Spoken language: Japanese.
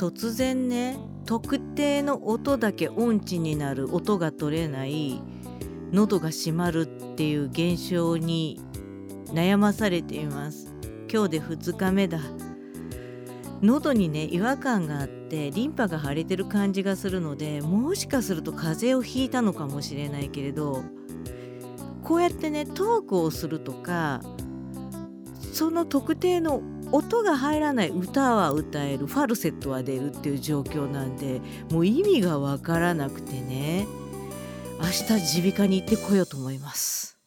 突然ね特定の音だけ音痴になる音が取れない喉が閉まるっていう現象に悩まされています。今日で2日目だ。喉にね違和感があってリンパが腫れてる感じがするのでもしかすると風邪をひいたのかもしれないけれどこうやってねトークをするとかその特定の音が入らない歌は歌えるファルセットは出るっていう状況なんでもう意味が分からなくてね明日耳鼻科に行ってこようと思います。